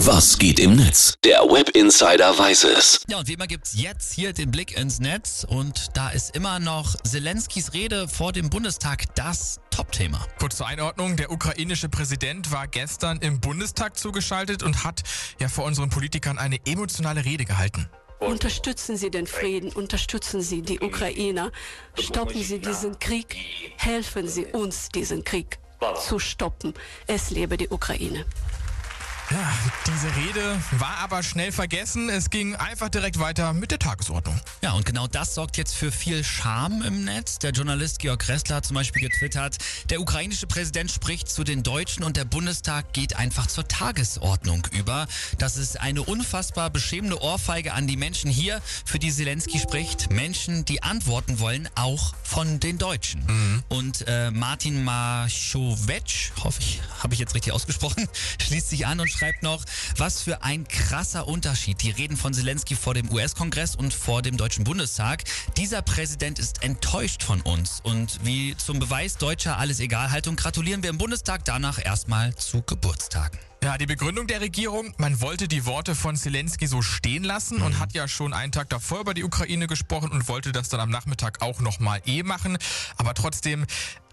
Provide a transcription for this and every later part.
Was geht im Netz? Der Web Insider weiß es. Ja, und wie immer gibt's jetzt hier den Blick ins Netz und da ist immer noch Zelenskis Rede vor dem Bundestag das Topthema. Kurz zur Einordnung, der ukrainische Präsident war gestern im Bundestag zugeschaltet und hat ja vor unseren Politikern eine emotionale Rede gehalten. Unterstützen Sie den Frieden, unterstützen Sie die Ukrainer, stoppen Sie diesen Krieg, helfen Sie uns, diesen Krieg zu stoppen. Es lebe die Ukraine. Ja, diese Rede war aber schnell vergessen. Es ging einfach direkt weiter mit der Tagesordnung. Ja, und genau das sorgt jetzt für viel Scham im Netz. Der Journalist Georg Ressler hat zum Beispiel getwittert, der ukrainische Präsident spricht zu den Deutschen und der Bundestag geht einfach zur Tagesordnung über. Das ist eine unfassbar beschämende Ohrfeige an die Menschen hier, für die Zelensky spricht. Menschen, die antworten wollen, auch von den Deutschen. Mhm. Und äh, Martin Maschowetsch, hoffe ich, habe ich jetzt richtig ausgesprochen, schließt sich an und schreibt noch, was für ein krasser Unterschied. Die Reden von Zelensky vor dem US-Kongress und vor dem Deutschen Bundestag. Dieser Präsident ist enttäuscht von uns. Und wie zum Beweis deutscher Alles-Egal-Haltung gratulieren wir im Bundestag danach erstmal zu Geburtstagen. Ja, die Begründung der Regierung, man wollte die Worte von Zelensky so stehen lassen mhm. und hat ja schon einen Tag davor über die Ukraine gesprochen und wollte das dann am Nachmittag auch nochmal eh machen. Aber trotzdem,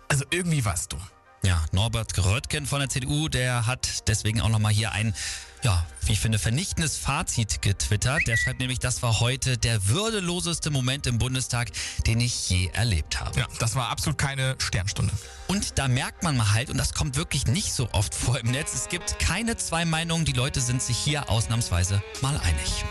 also irgendwie war's dumm. Ja, Norbert Röttgen von der CDU, der hat deswegen auch nochmal hier ein, ja, wie ich finde, vernichtendes Fazit getwittert. Der schreibt nämlich, das war heute der würdeloseste Moment im Bundestag, den ich je erlebt habe. Ja, das war absolut keine Sternstunde. Und da merkt man mal halt, und das kommt wirklich nicht so oft vor im Netz, es gibt keine zwei Meinungen, die Leute sind sich hier ausnahmsweise mal einig.